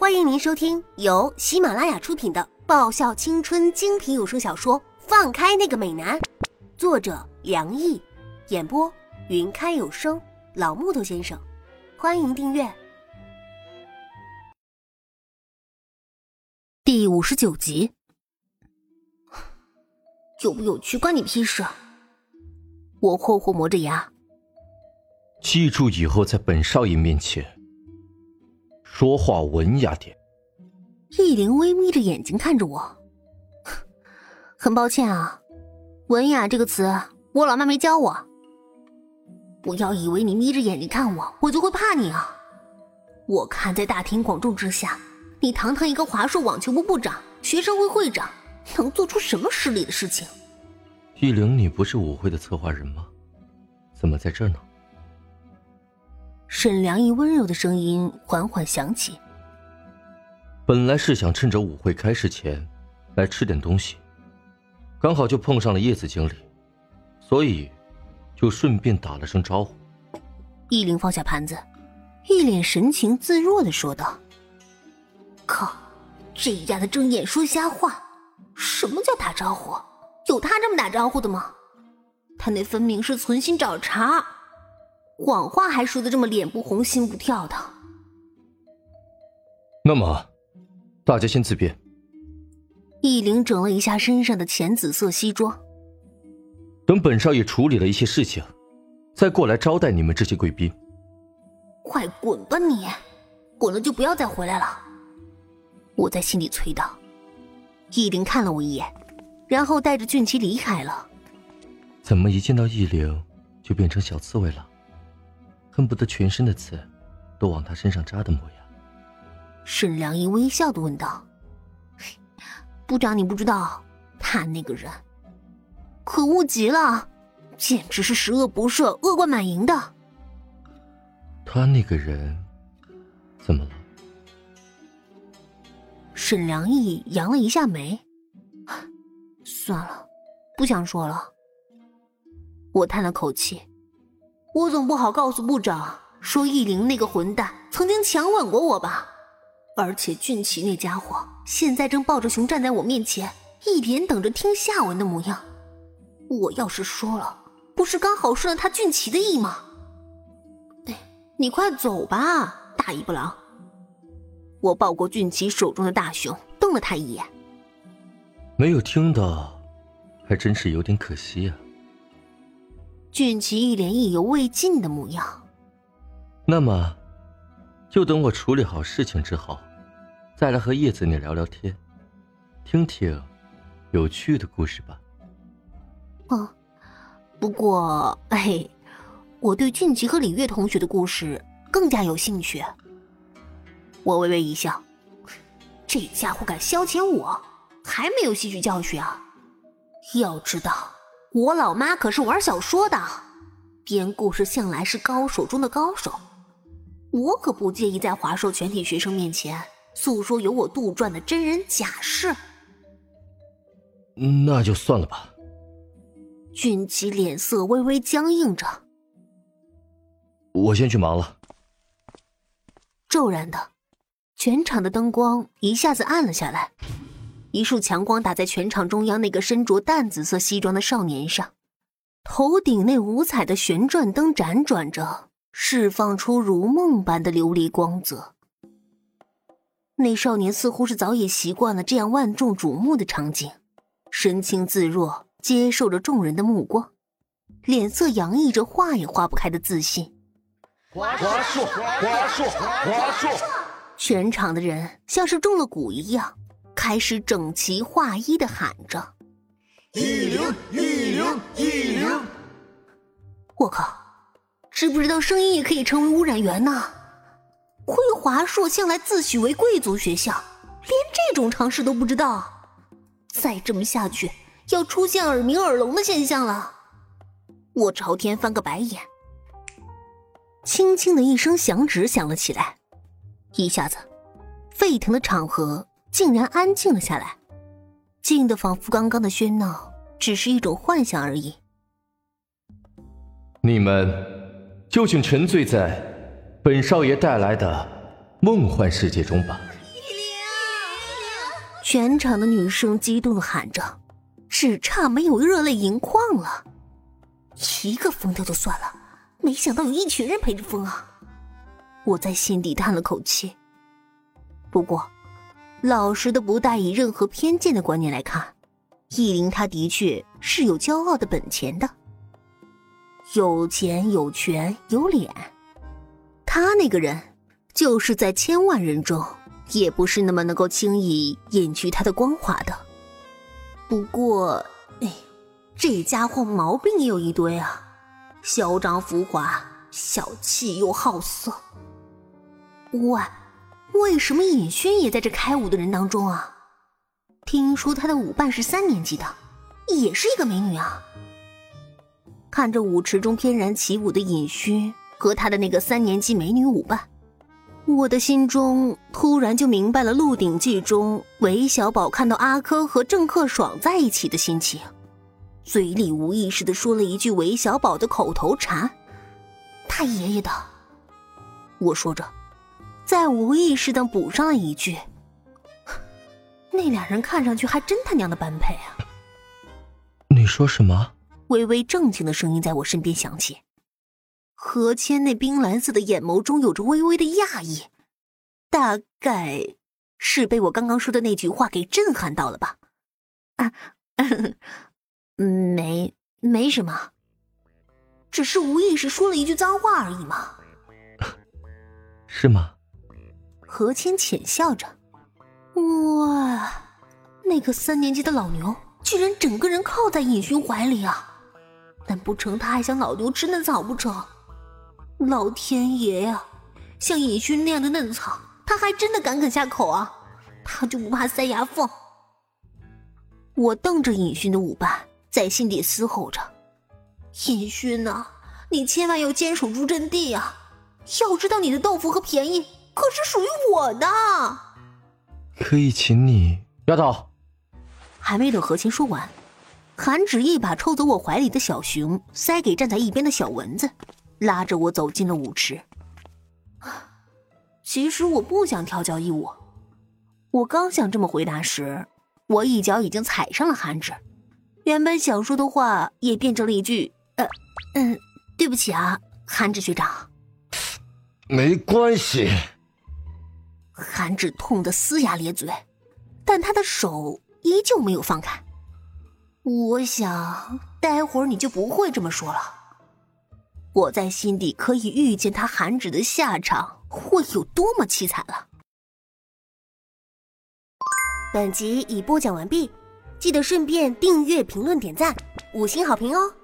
欢迎您收听由喜马拉雅出品的爆笑青春精品有声小说《放开那个美男》，作者梁毅，演播云开有声老木头先生。欢迎订阅第五十九集。有不有趣关你屁事？我霍霍磨着牙。记住以后在本少爷面前说话文雅点。易灵微眯着眼睛看着我，很抱歉啊，文雅这个词我老妈没教我。不要以为你眯着眼睛看我，我就会怕你啊！我看在大庭广众之下，你堂堂一个华硕网球部部长、学生会会长，能做出什么失礼的事情？易灵，你不是舞会的策划人吗？怎么在这儿呢？沈良一温柔的声音缓缓响起。本来是想趁着舞会开始前来吃点东西，刚好就碰上了叶子经理，所以。就顺便打了声招呼。易灵放下盘子，一脸神情自若的说道：“靠，这丫的睁眼说瞎话！什么叫打招呼？有他这么打招呼的吗？他那分明是存心找茬，谎话还说的这么脸不红心不跳的。”那么，大家先自便。易灵整了一下身上的浅紫色西装。等本少爷处理了一些事情，再过来招待你们这些贵宾。快滚吧你！滚了就不要再回来了。我在心里催道。易灵看了我一眼，然后带着俊奇离开了。怎么一见到易灵就变成小刺猬了？恨不得全身的刺都往他身上扎的模样。沈良一微笑的问道：“部长，你不知道他那个人。”可恶极了，简直是十恶不赦、恶贯满盈的。他那个人怎么了？沈良义扬了一下眉，算了，不想说了。我叹了口气，我总不好告诉部长说易灵那个混蛋曾经强吻过我吧？而且俊奇那家伙现在正抱着熊站在我面前，一脸等着听下文的模样。我要是说了，不是刚好顺了他俊奇的意吗？哎，你快走吧，大尾巴狼！我抱过俊奇手中的大熊，瞪了他一眼。没有听到，还真是有点可惜啊。俊奇一脸意犹未尽的模样。那么，就等我处理好事情之后，再来和叶子你聊聊天，听听有趣的故事吧。哦，不过，哎，我对俊奇和李月同学的故事更加有兴趣。我微微一笑，这家伙敢消遣我，还没有吸取教训啊！要知道，我老妈可是玩小说的，编故事向来是高手中的高手，我可不介意在华硕全体学生面前诉说有我杜撰的真人假事。那就算了吧。俊奇脸色微微僵硬着，我先去忙了。骤然的，全场的灯光一下子暗了下来，一束强光打在全场中央那个身着淡紫色西装的少年上，头顶那五彩的旋转灯辗转着，释放出如梦般的琉璃光泽。那少年似乎是早已习惯了这样万众瞩目的场景，神情自若。接受着众人的目光，脸色洋溢着化也化不开的自信。华硕，华硕，华硕！全场的人像是中了蛊一样，开始整齐划一的喊着：“一零一零一零！”我靠，知不知道声音也可以成为污染源呢？亏华硕向来自诩为贵族学校，连这种常识都不知道。再这么下去。要出现耳鸣耳聋的现象了，我朝天翻个白眼。轻轻的一声响指响了起来，一下子，沸腾的场合竟然安静了下来，静的仿佛刚刚的喧闹只是一种幻想而已。你们就请沉醉在本少爷带来的梦幻世界中吧？全场的女生激动的喊着，只差没有热泪盈眶了。一个疯掉就算了，没想到有一群人陪着疯啊！我在心底叹了口气。不过，老实的不带以任何偏见的观念来看，易林他的确是有骄傲的本钱的，有钱有权有脸。他那个人，就是在千万人中。也不是那么能够轻易隐去他的光华的。不过，哎，这家伙毛病也有一堆啊，嚣张浮华，小气又好色。喂，为什么尹勋也在这开舞的人当中啊？听说他的舞伴是三年级的，也是一个美女啊。看着舞池中翩然起舞的尹勋和他的那个三年级美女舞伴。我的心中突然就明白了《鹿鼎记》中韦小宝看到阿珂和郑克爽在一起的心情，嘴里无意识的说了一句韦小宝的口头禅：“他爷爷的。”我说着，再无意识的补上了一句：“那俩人看上去还真他娘的般配啊！”你说什么？微微正经的声音在我身边响起。何谦那冰蓝色的眼眸中有着微微的讶异，大概是被我刚刚说的那句话给震撼到了吧？啊，没没什么，只是无意识说了一句脏话而已嘛。是吗？何谦浅笑着。哇，那个三年级的老牛居然整个人靠在尹勋怀里啊！难不成他还想老牛吃嫩草不成？老天爷呀，像尹勋那样的嫩草，他还真的敢啃下口啊？他就不怕塞牙缝？我瞪着尹勋的舞伴，在心底嘶吼着：“尹勋呐，你千万要坚守住阵地啊！要知道你的豆腐和便宜可是属于我的。”可以请你，丫头。还没等何琴说完，韩芷一把抽走我怀里的小熊，塞给站在一边的小蚊子。拉着我走进了舞池。其实我不想跳交谊舞。我刚想这么回答时，我一脚已经踩上了韩芷。原本想说的话也变成了一句：“呃，嗯，对不起啊，韩芷学长。”没关系。韩芷痛得龇牙咧嘴，但他的手依旧没有放开。我想，待会儿你就不会这么说了。我在心底可以预见他韩芷的下场会有多么凄惨了。本集已播讲完毕，记得顺便订阅、评论、点赞、五星好评哦！